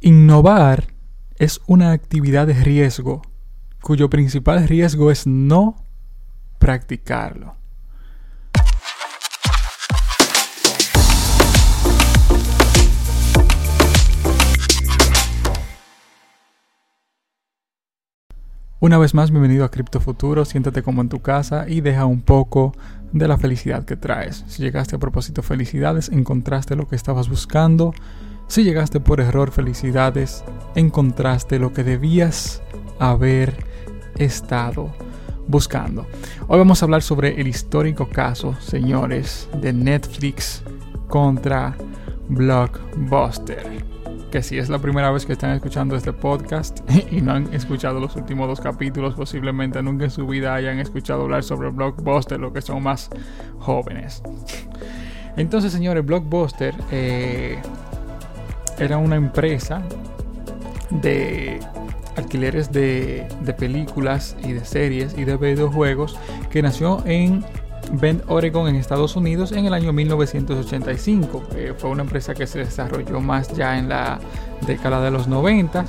Innovar es una actividad de riesgo cuyo principal riesgo es no practicarlo. Una vez más, bienvenido a Cripto Futuro. Siéntate como en tu casa y deja un poco de la felicidad que traes. Si llegaste a propósito, felicidades, encontraste lo que estabas buscando. Si llegaste por error, felicidades, encontraste lo que debías haber estado buscando. Hoy vamos a hablar sobre el histórico caso, señores, de Netflix contra Blockbuster que si es la primera vez que están escuchando este podcast y no han escuchado los últimos dos capítulos, posiblemente nunca en su vida hayan escuchado hablar sobre Blockbuster, lo que son más jóvenes. Entonces, señores, Blockbuster eh, era una empresa de alquileres de, de películas y de series y de videojuegos que nació en Bend, Oregon, en Estados Unidos, en el año 1985. fue una empresa que se desarrolló más ya en la década de los 90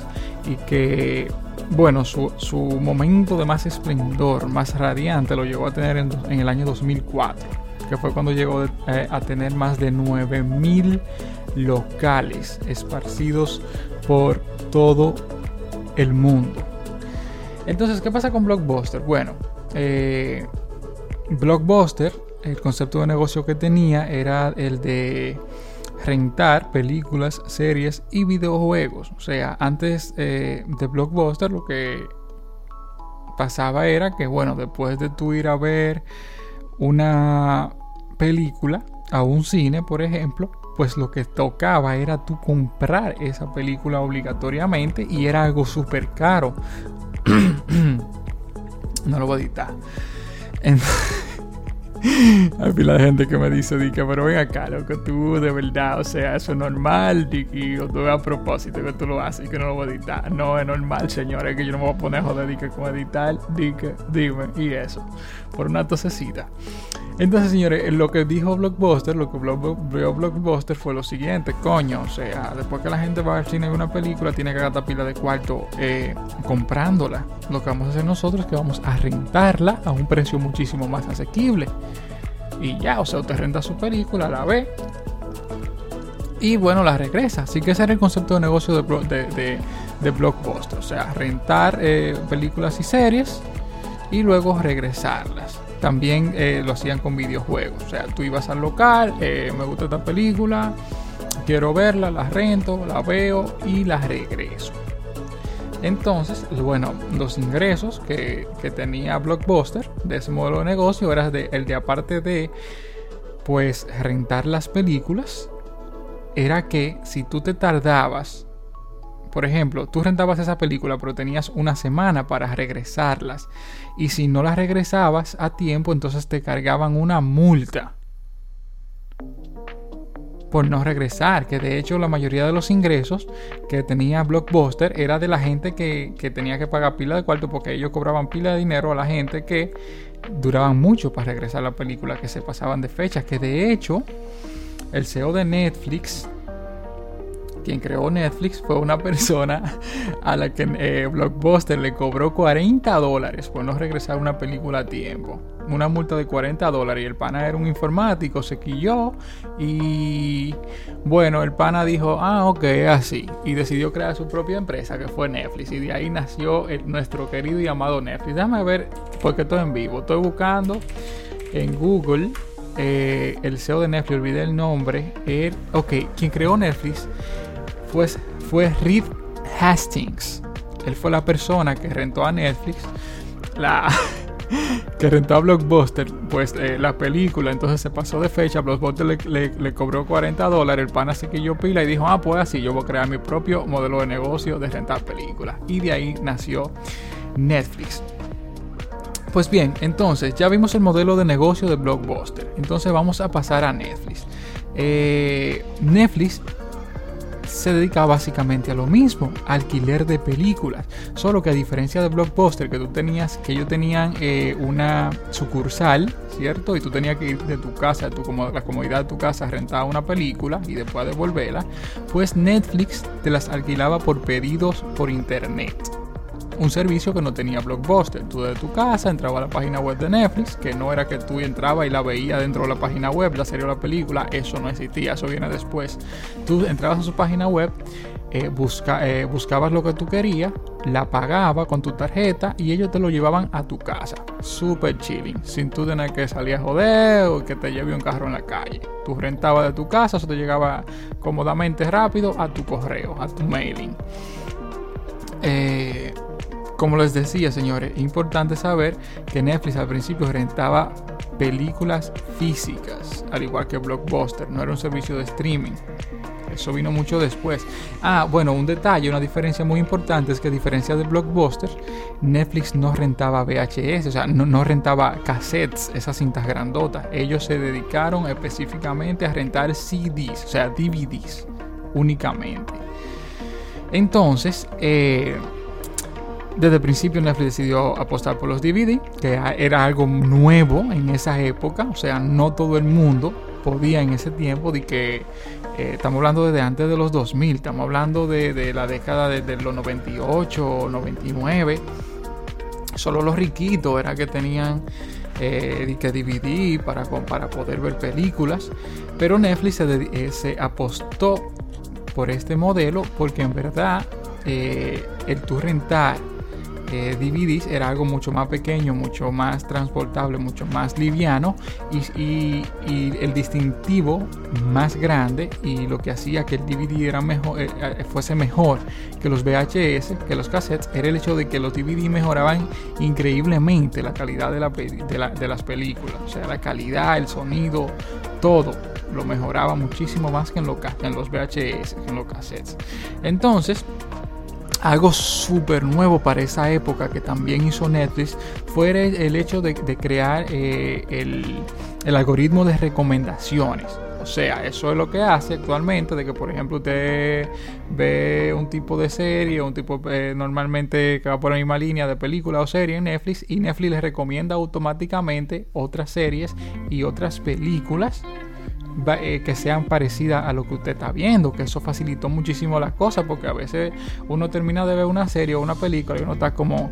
y que, bueno, su, momento de más esplendor, más radiante, lo llegó a tener en, el año 2004, que fue cuando llegó eh, a tener más de 9000 locales esparcidos por todo el mundo. Entonces, ¿qué pasa con Blockbuster? Bueno, eh, Blockbuster, el concepto de negocio que tenía era el de rentar películas, series y videojuegos. O sea, antes eh, de Blockbuster lo que pasaba era que, bueno, después de tú ir a ver una película a un cine, por ejemplo, pues lo que tocaba era tú comprar esa película obligatoriamente y era algo súper caro. no lo voy a editar. Hay pila gente que me dice, que, pero ven acá, que tú de verdad, o sea, eso es normal, y o tú a propósito que tú lo haces y que no lo voy a editar. No es normal, señores, que yo no me voy a poner a joder, que con editar, que, dime, y eso, por una tosecita. Entonces, señores, lo que dijo Blockbuster, lo que vio Blockbuster fue lo siguiente, coño, o sea, después que la gente va al cine y una película, tiene que gastar pila de cuarto eh, comprándola. Lo que vamos a hacer nosotros es que vamos a rentarla a un precio muchísimo más asequible. Y ya, o sea, usted renta su película, la ve y bueno, la regresa. Así que ese era el concepto de negocio de, de, Blockbuster. O sea, rentar eh, películas y series y luego regresarlas. También eh, lo hacían con videojuegos. O sea, tú ibas al local, eh, me gusta esta película, quiero verla, la rento, la veo y la regreso. Entonces, bueno, los ingresos que, tenía Blockbuster de ese modelo de negocio era de, el de aparte de pues rentar las películas, era que si tú te tardabas por ejemplo, tú rentabas esa película pero tenías una semana para regresarlas. Y si no las regresabas a tiempo entonces te cargaban una multa por no regresar, que de hecho la mayoría de los ingresos que tenía Blockbuster era de la gente que, tenía que pagar pila de cuarto porque ellos cobraban pila de dinero a la gente que duraban mucho para regresar la película, que se pasaban de fechas, que de hecho el CEO de Netflix quien creó Netflix fue una persona a la que eh, Blockbuster le cobró 40 dólares por no regresar una película a tiempo. Una multa de 40 dólares y el pana era un informático, se quilló y bueno, el pana dijo, ah, ok, así. Y decidió crear su propia empresa que fue Netflix y de ahí nació nuestro querido y amado Netflix. Déjame ver, porque estoy en vivo, estoy buscando en Google eh, el CEO de Netflix, olvidé el nombre. ok, quien creó Netflix pues fue Reed Hastings. Él fue la persona que rentó a Netflix la que rentó a Blockbuster pues eh, la película entonces se pasó de fecha Blockbuster le, cobró 40 dólares el pana se yo pila y dijo ah pues así yo voy a crear mi propio modelo de negocio de rentar películas y de ahí nació Netflix pues bien, entonces ya vimos el modelo de negocio de Blockbuster. Entonces vamos a pasar a Netflix. Eh, Netflix se dedicaba básicamente a lo mismo, alquiler de películas. Solo que a diferencia de Blockbuster, que tú tenías, que ellos tenían eh, una sucursal, ¿cierto? Y tú tenías que ir de tu casa, de tu, la comodidad de tu casa, rentar una película y después devolverla, pues Netflix te las alquilaba por pedidos por internet un servicio que no tenía Blockbuster. Tú de tu casa entraba a la página web de Netflix, que no era que tú entrabas y la veías dentro de la página web, la serie o la película, eso no existía, eso viene después. Tú entrabas a su página web, eh, eh, buscabas lo que tú querías, la pagabas con tu tarjeta y ellos te lo llevaban a tu casa. Super chilling, sin tú tener que salir a joder o que te lleve un carro en la calle. Tú rentabas de tu casa, eso te llegaba cómodamente rápido a tu correo, a tu mailing. Eh, como les decía, señores, es importante saber que Netflix al principio rentaba películas físicas, al igual que Blockbuster, no era un servicio de streaming. Eso vino mucho después. Ah, bueno, un detalle, una diferencia muy importante es que a diferencia de Blockbuster, Netflix no rentaba VHS, o sea, no, no rentaba cassettes, esas cintas grandotas. Ellos se dedicaron específicamente a rentar CDs, o sea, DVDs únicamente. Entonces, eh, desde el principio Netflix decidió apostar por los DVD, que era algo nuevo en esa época, o sea, no todo el mundo podía en ese tiempo de que eh, estamos hablando desde antes de los 2000, estamos hablando de, la década de, los 98, 99, solo los riquitos era que tenían eh, que DVD para, para poder ver películas, pero Netflix se, eh, se apostó por este modelo porque en verdad eh, el tu rentar eh, DVDs era algo mucho más pequeño, mucho más transportable, mucho más liviano y, el distintivo más grande y lo que hacía que el DVD era mejor, eh, eh, fuese mejor que los VHS, que los cassettes, era el hecho de que los DVD mejoraban increíblemente la calidad de, la, de, las películas, o sea, la calidad, el sonido, todo lo mejoraba muchísimo más que en, en los VHS, que en los cassettes. Entonces, algo súper nuevo para esa época que también hizo Netflix fue el hecho de, crear eh, el, algoritmo de recomendaciones. O sea, eso es lo que hace actualmente, de que por ejemplo usted ve un tipo de serie, un tipo eh, normalmente que va por la misma línea de película o serie en Netflix y Netflix le recomienda automáticamente otras series y otras películas que sean parecidas a lo que usted está viendo, que eso facilitó muchísimo las cosas, porque a veces uno termina de ver una serie o una película y uno está como,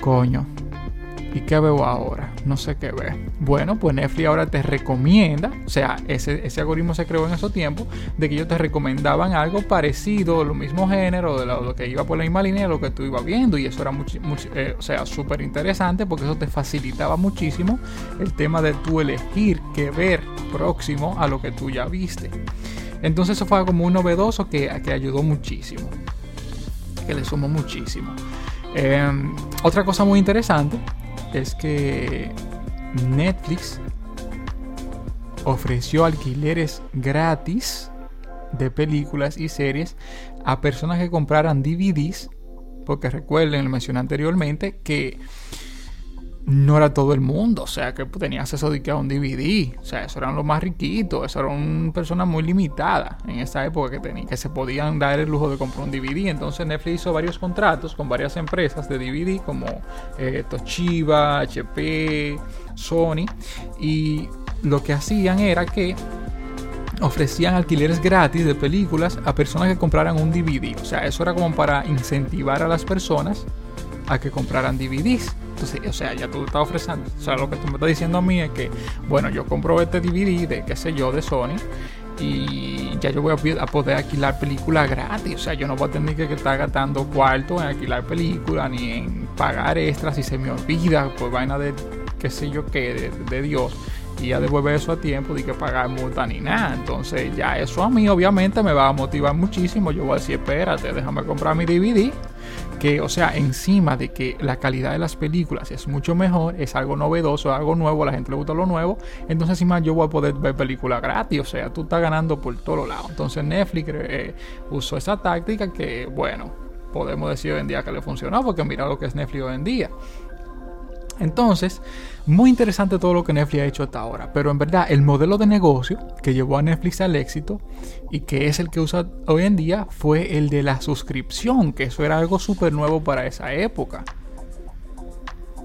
coño, ¿Y qué veo ahora? No sé qué ver. Bueno, pues Netflix ahora te recomienda, o sea, ese, ese algoritmo se creó en esos tiempos, de que ellos te recomendaban algo parecido, lo mismo género, de lo, que iba por la misma línea de lo que tú ibas viendo. Y eso era mucho, eh, o sea, súper interesante porque eso te facilitaba muchísimo el tema de tú elegir qué ver próximo a lo que tú ya viste. Entonces eso fue algo muy novedoso que, que ayudó muchísimo. Que le sumó muchísimo. Em, otra cosa muy interesante es que Netflix ofreció alquileres gratis de películas y series a personas que compraran DVDs, porque recuerden, lo mencioné anteriormente, que no era todo el mundo, o sea, que tenía acceso a un DVD, o sea, eso eran los más riquitos, eso eran personas muy limitadas en esa época que, tenían, que se podían dar el lujo de comprar un DVD, entonces Netflix hizo varios contratos con varias empresas de DVD como eh, Toshiba, HP, Sony, y lo que hacían era que ofrecían alquileres gratis de películas a personas que compraran un DVD, o sea, eso era como para incentivar a las personas a que compraran DVDs o sea, ya tú estás ofreciendo, o sea, lo que tú me estás diciendo a mí es que, bueno, yo compro este DVD de, qué sé yo, de Sony, y ya yo voy a, poder alquilar películas gratis. O sea, yo no voy a tener que estar gastando cuarto en alquilar películas ni en pagar extras si se me olvida, pues vaina de qué sé yo qué, de, Dios. Y ya devuelve eso a tiempo, de que pagar multa ni nada. Entonces, ya eso a mí, obviamente, me va a motivar muchísimo. Yo voy a decir, espérate, déjame comprar mi DVD que, o sea, encima de que la calidad de las películas es mucho mejor, es algo novedoso, algo nuevo, a la gente le gusta lo nuevo, entonces encima yo voy a poder ver películas gratis, o sea, tú estás ganando por todos lados. Entonces Netflix eh, usó esa táctica que, bueno, podemos decir hoy en día que le funcionó, porque mira lo que es Netflix hoy en día. Entonces, muy interesante todo lo que Netflix ha hecho hasta ahora, pero en verdad el modelo de negocio que llevó a Netflix al éxito y que es el que usa hoy en día fue el de la suscripción, que eso era algo súper nuevo para esa época.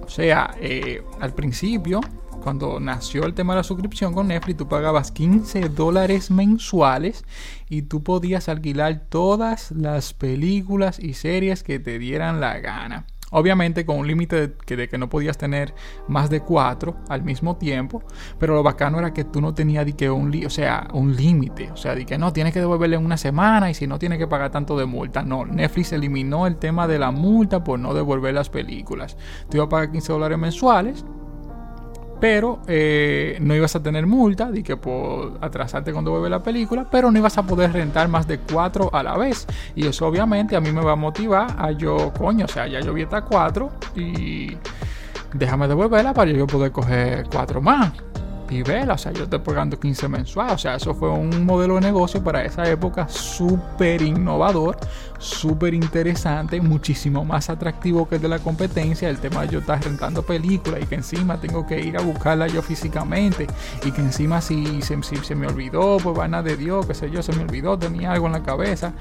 O sea, eh, al principio, cuando nació el tema de la suscripción con Netflix, tú pagabas 15 dólares mensuales y tú podías alquilar todas las películas y series que te dieran la gana. Obviamente con un límite de, que no podías tener más de cuatro al mismo tiempo, pero lo bacano era que tú no tenías que un, o sea, un límite, o sea, de que no tienes que devolverle en una semana y si no tienes que pagar tanto de multa. No, Netflix eliminó el tema de la multa por no devolver las películas. Tú ibas a pagar 15 dólares mensuales pero eh, no ibas a tener multa de que por atrasarte cuando vuelve la película, pero no ibas a poder rentar más de cuatro a la vez. Y eso obviamente a mí me va a motivar a yo, coño, o sea, ya yo vi hasta cuatro y déjame devolverla para yo poder coger cuatro más y vela, o sea, yo estoy pagando 15 mensuales, o sea, eso fue un modelo de negocio para esa época súper innovador, súper interesante, muchísimo más atractivo que el de la competencia, el tema de yo estar rentando películas y que encima tengo que ir a buscarla yo físicamente y que encima si, se, me olvidó, pues nada de Dios, qué sé yo, se me olvidó, tenía algo en la cabeza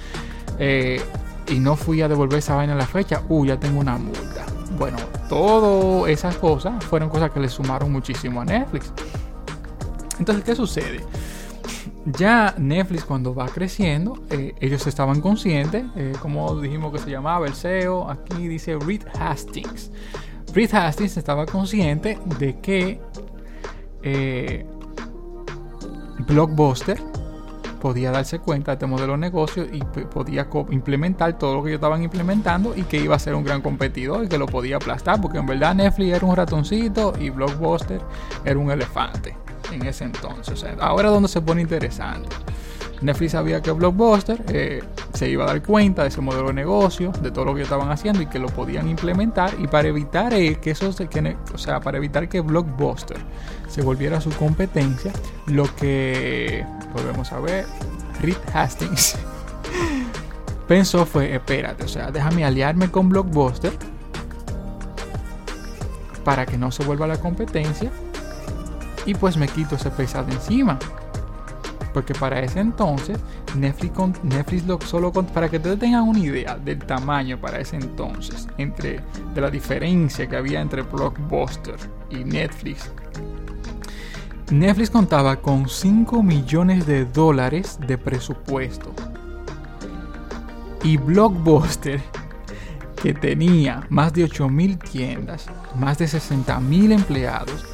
eh, y no fui a devolver esa vaina a la fecha, uh, ya tengo una multa. Bueno, todas esas cosas fueron cosas que le sumaron muchísimo a Netflix. Entonces, ¿qué sucede? Ya Netflix cuando va creciendo, eh, ellos estaban conscientes, eh, como dijimos que se llamaba el CEO, aquí dice Reed Hastings. Reed Hastings estaba consciente de que eh, Blockbuster podía darse cuenta de este modelo de negocio y podía implementar todo lo que ellos estaban implementando y que iba a ser un gran competidor y que lo podía aplastar, porque en verdad Netflix era un ratoncito y Blockbuster era un elefante en ese entonces. ahora es donde se pone interesante. Netflix sabía que Blockbuster eh, se iba a dar cuenta de ese modelo de negocio, de todo lo que estaban haciendo y que lo podían implementar. Y para evitar eh, que eso se, que, o sea, para evitar que Blockbuster se volviera su competencia, lo que volvemos a ver, Reed Hastings pensó fue, espérate, o sea, déjame aliarme con Blockbuster para que no se vuelva la competencia y pues me quito ese pesado encima. Porque para ese entonces, Netflix, Netflix lo, solo para que ustedes tengan una idea del tamaño para ese entonces, entre, de la diferencia que había entre Blockbuster y Netflix. Netflix contaba con 5 millones de dólares de presupuesto. Y Blockbuster, que tenía más de 8 mil tiendas, más de 60 mil empleados,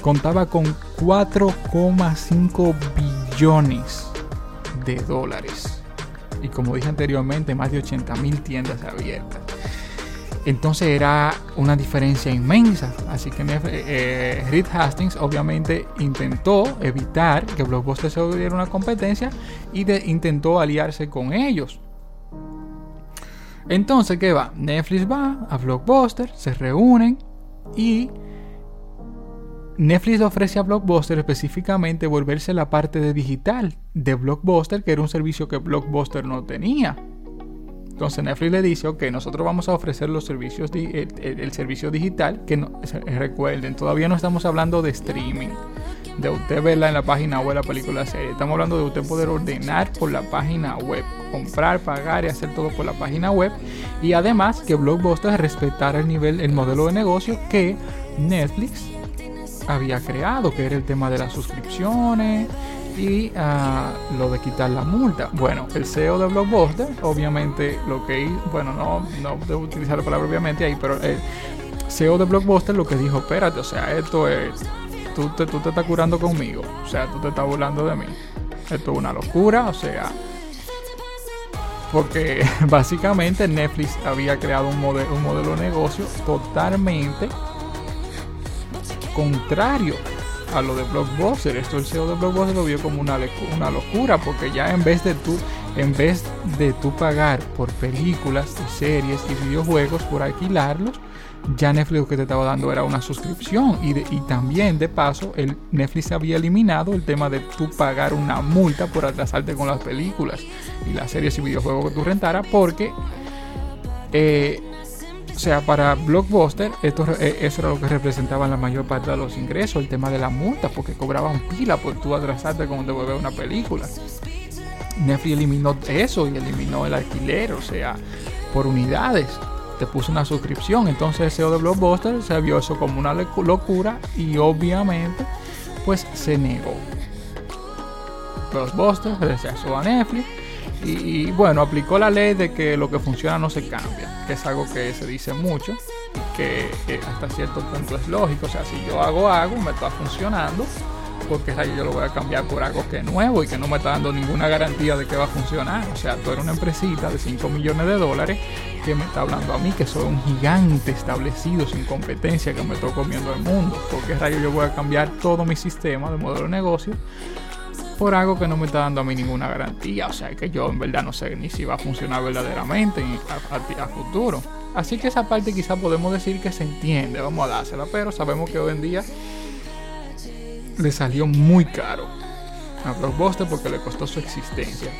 contaba con 4,5 billones de dólares. Y como dije anteriormente, más de 80 mil tiendas abiertas. Entonces era una diferencia inmensa. Así que eh, Reed Hastings obviamente intentó evitar que Blockbuster se volviera una competencia y intentó aliarse con ellos. Entonces, ¿qué va? Netflix va a Blockbuster, se reúnen y Netflix ofrece a Blockbuster específicamente volverse la parte de digital de Blockbuster, que era un servicio que Blockbuster no tenía. Entonces Netflix le dice, ok, nosotros vamos a ofrecer los servicios, el, servicio digital, que no, recuerden, todavía no estamos hablando de streaming, de usted verla en la página web la película serie, estamos hablando de usted poder ordenar por la página web, comprar, pagar y hacer todo por la página web, y además que Blockbuster respetara el nivel, el modelo de negocio que Netflix había creado, que era el tema de las suscripciones y ah, lo de quitar la multa. Bueno, el CEO de Blockbuster, obviamente lo que hizo, bueno, no, no debo utilizar la palabra obviamente ahí, pero el CEO de Blockbuster lo que dijo, espérate, o sea, esto es, tú te, tú te estás curando conmigo, o sea, tú te estás burlando de mí. Esto es una locura, o sea, porque básicamente Netflix había creado un, modelo, un modelo de negocio totalmente contrario a lo de Blockbuster. Esto el CEO de Blockbuster lo vio como una, una locura porque ya en vez de tú en vez de tú pagar por películas y series y videojuegos por alquilarlos, ya Netflix lo que te estaba dando era una suscripción y, y también de paso el Netflix había eliminado el tema de tú pagar una multa por atrasarte con las películas y las series y videojuegos que tú rentaras porque eh, O sea, para Blockbuster, esto, eh, eso era lo que representaba la mayor parte de los ingresos, el tema de la multa, porque cobraban pila por tú atrasarte con devolver una película. Netflix eliminó eso y eliminó el alquiler, o sea, por unidades. Te puso una suscripción. Entonces el CEO de Blockbuster se vio eso como una locura y obviamente pues se negó. Blockbuster rechazó a Netflix y, bueno, aplicó la ley de que lo que funciona no se cambia, que es algo que se dice mucho que, hasta cierto punto es lógico. O sea, si yo hago algo, me está funcionando, porque yo lo voy a cambiar por algo que es nuevo y que no me está dando ninguna garantía de que va a funcionar. O sea, tú eres una empresita de 5 millones de dólares que me está hablando a mí, que soy un gigante establecido sin competencia, que me estoy comiendo el mundo. porque rayo yo voy a cambiar todo mi sistema de modelo de negocio por algo que no me está dando a mí ninguna garantía. O sea, que yo en verdad no sé ni si va a funcionar verdaderamente a, futuro. Así que esa parte quizá podemos decir que se entiende, vamos a dársela, pero sabemos que hoy en día le salió muy caro a Blockbuster porque le costó su existencia.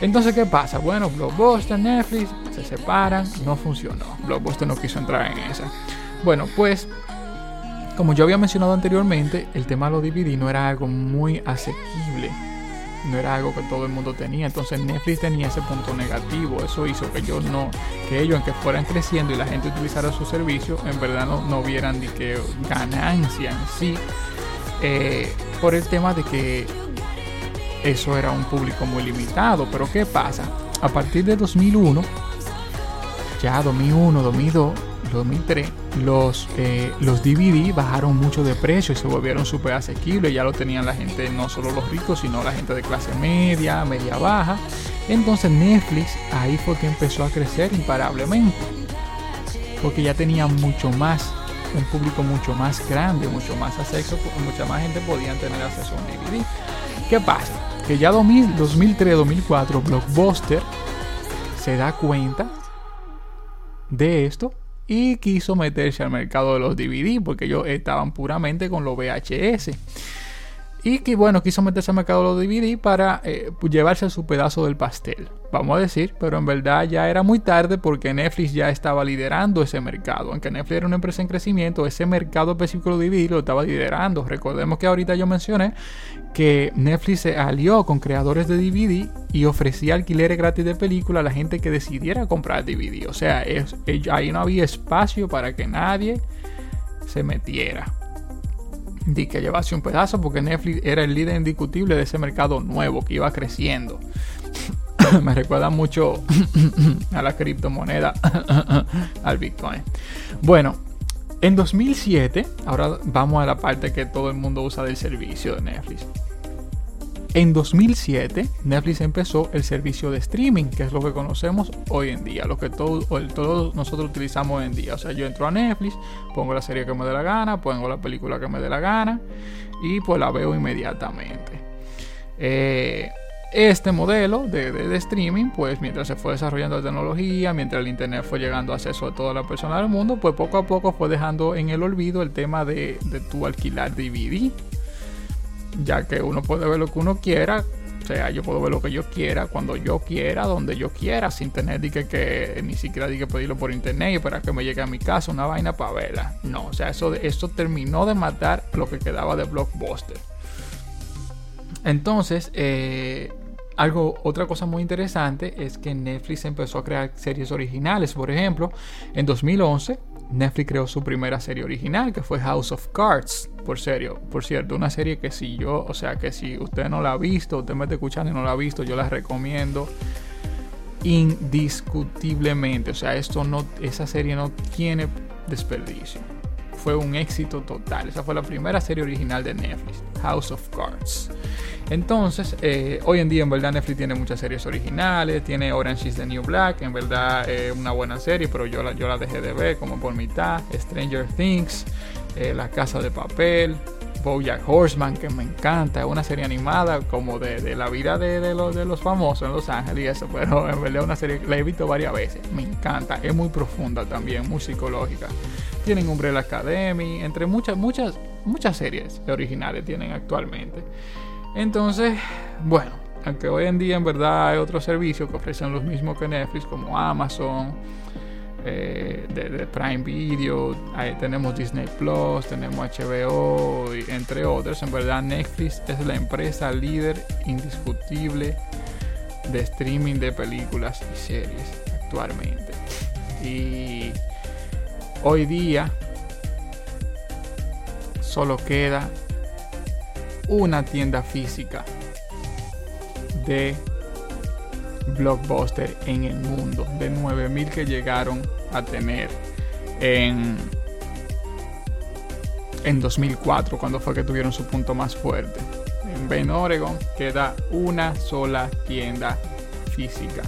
Entonces, ¿qué pasa? Bueno, Blockbuster, Netflix se separan, no funcionó. Blockbuster no quiso entrar en esa. Bueno, pues como yo había mencionado anteriormente, el tema de los DVD no era algo muy asequible. No era algo que todo el mundo tenía. Entonces Netflix tenía ese punto negativo. Eso hizo que ellos no, que ellos aunque fueran creciendo y la gente utilizara su servicio, en verdad no, no vieran de que ganancia en sí. Eh, por el tema de que eso era un público muy limitado. Pero ¿qué pasa? A partir de 2001, ya 2001, 2002, 2003, los, eh, los DVD bajaron mucho de precio y se volvieron súper asequibles. Ya lo tenían la gente, no solo los ricos, sino la gente de clase media, media baja. Entonces Netflix ahí fue que empezó a crecer imparablemente. Porque ya tenía mucho más, un público mucho más grande, mucho más acceso, mucha más gente podía tener acceso a un DVD. ¿Qué pasa? Que ya 2003-2004 Blockbuster se da cuenta de esto y quiso meterse al mercado de los DVD porque ellos estaban puramente con los VHS. Y que bueno, quiso meterse al mercado de los DVD para eh, pues, llevarse su pedazo del pastel, vamos a decir, pero en verdad ya era muy tarde porque Netflix ya estaba liderando ese mercado. Aunque Netflix era una empresa en crecimiento, ese mercado específico de DVD lo estaba liderando. Recordemos que ahorita yo mencioné que Netflix se alió con creadores de DVD y ofrecía alquileres gratis de película a la gente que decidiera comprar DVD. O sea, ahí no había espacio para que nadie se metiera de que llevase un pedazo porque Netflix era el líder indiscutible de ese mercado nuevo que iba creciendo. Me recuerda mucho a la criptomoneda, al Bitcoin. Bueno, en 2007, ahora vamos a la parte que todo el mundo usa del servicio de Netflix. En 2007, Netflix empezó el servicio de streaming, que es lo que conocemos hoy en día, lo que todos nosotros utilizamos hoy en día. O sea, yo entro a Netflix, pongo la serie que me dé la gana, pongo la película que me dé la gana y pues la veo inmediatamente. Eh, este modelo de, streaming, pues mientras se fue desarrollando la tecnología, mientras el Internet fue llegando a acceso a toda la persona del mundo, pues poco a poco fue dejando en el olvido el tema de, tu alquilar DVD ya que uno puede ver lo que uno quiera. O sea, yo puedo ver lo que yo quiera, cuando yo quiera, donde yo quiera, sin tener que, ni siquiera que pedirlo por internet y para que me llegue a mi casa una vaina para verla. No, o sea, eso, eso terminó de matar lo que quedaba de Blockbuster. Entonces, eh, algo, otra cosa muy interesante es que Netflix empezó a crear series originales. Por ejemplo, en 2011 Netflix creó su primera serie original, que fue House of Cards. Por serio, por cierto, una serie que si yo, o sea, que si usted no la ha visto, usted me está escuchando y no la ha visto, yo la recomiendo indiscutiblemente. O sea, esto no, esa serie no tiene desperdicio. Fue un éxito total. Esa fue la primera serie original de Netflix, House of Cards. Entonces, eh, hoy en día en verdad Netflix tiene muchas series originales, tiene Orange is the New Black, en verdad es una buena serie, pero yo la, yo la dejé de ver como por mitad, Stranger Things, eh, La Casa de Papel, Bojack Horseman, que me encanta, es una serie animada como de, la vida de, los, de los famosos en Los Ángeles y eso, pero en verdad una serie la he visto varias veces, me encanta, es muy profunda también, muy psicológica. Tienen Umbrella Academy, entre muchas, muchas, muchas series originales tienen actualmente. Entonces, bueno, aunque hoy en día en verdad hay otros servicios que ofrecen los mismos que Netflix, como Amazon, eh, de, Prime Video, tenemos Disney Plus, tenemos HBO, entre otros. En verdad, Netflix es la empresa líder indiscutible de streaming de películas y series actualmente. Y hoy día solo queda una tienda física de blockbuster en el mundo, de 9000 que llegaron a tener en, en 2004, cuando fue que tuvieron su punto más fuerte. En Bend, Oregon, queda una sola tienda física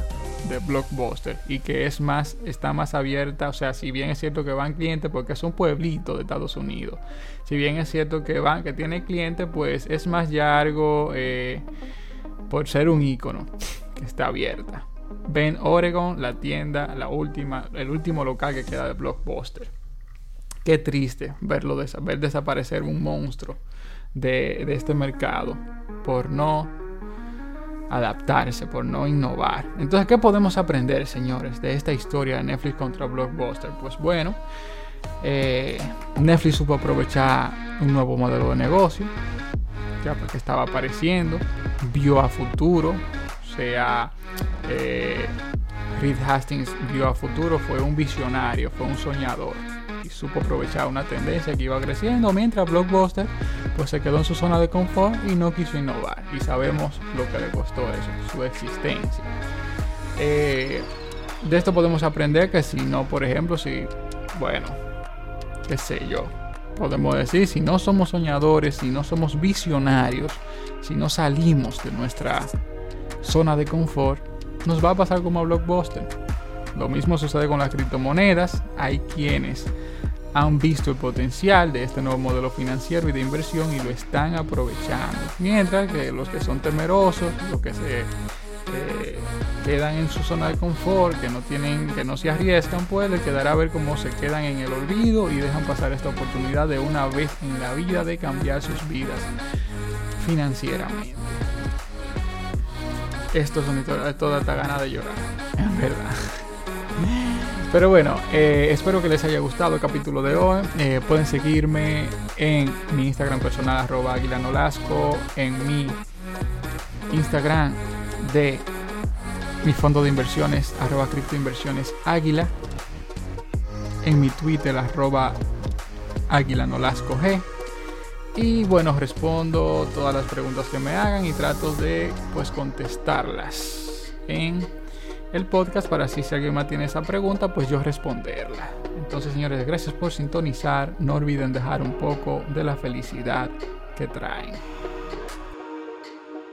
de Blockbuster y que es más, está más abierta, o sea, si bien es cierto que van clientes porque es un pueblito de Estados Unidos, si bien es cierto que van, que tiene clientes, pues es más largo eh, por ser un icono que está abierta. Ven Oregon, la tienda, la última, el último local que queda de Blockbuster. Qué triste verlo ver desaparecer un monstruo de este mercado por no adaptarse, por no innovar. Entonces, ¿qué podemos aprender, señores, de esta historia de Netflix contra Blockbuster? Pues bueno, eh, Netflix supo aprovechar un nuevo modelo de negocio, ya porque estaba apareciendo, vio a futuro, o sea, eh, Reed Hastings vio a futuro, fue un visionario, fue un soñador supo aprovechar una tendencia que iba creciendo, mientras Blockbuster pues se quedó en su zona de confort y no quiso innovar. Y sabemos lo que le costó eso, su existencia. Eh, de esto podemos aprender que si no, por ejemplo, si, bueno, qué sé yo, podemos decir, si no somos soñadores, si no somos visionarios, si no salimos de nuestra zona de confort, nos va a pasar como a Blockbuster. Lo mismo sucede con las criptomonedas. Hay quienes han visto el potencial de este nuevo modelo financiero y de inversión y lo están aprovechando. Mientras que los que son temerosos, los que se eh, quedan en su zona de confort, que no tienen, que no se arriesgan, pues les quedará a ver cómo se quedan en el olvido y dejan pasar esta oportunidad de una vez en la vida de cambiar sus vidas financieramente. Esto es toda esta gana de llorar, en verdad. Pero bueno, eh, espero que les haya gustado el capítulo de hoy. Eh, pueden seguirme en mi Instagram personal, arroba aguilanolasco, en mi Instagram de mi fondo de inversiones, arroba criptoinversiones águila, en mi Twitter, arroba aguilanolasco G. Y bueno, respondo todas las preguntas que me hagan y trato de pues contestarlas en el podcast para así si alguien más tiene esa pregunta, pues yo responderla. Entonces, señores, gracias por sintonizar. No olviden dejar un poco de la felicidad que traen.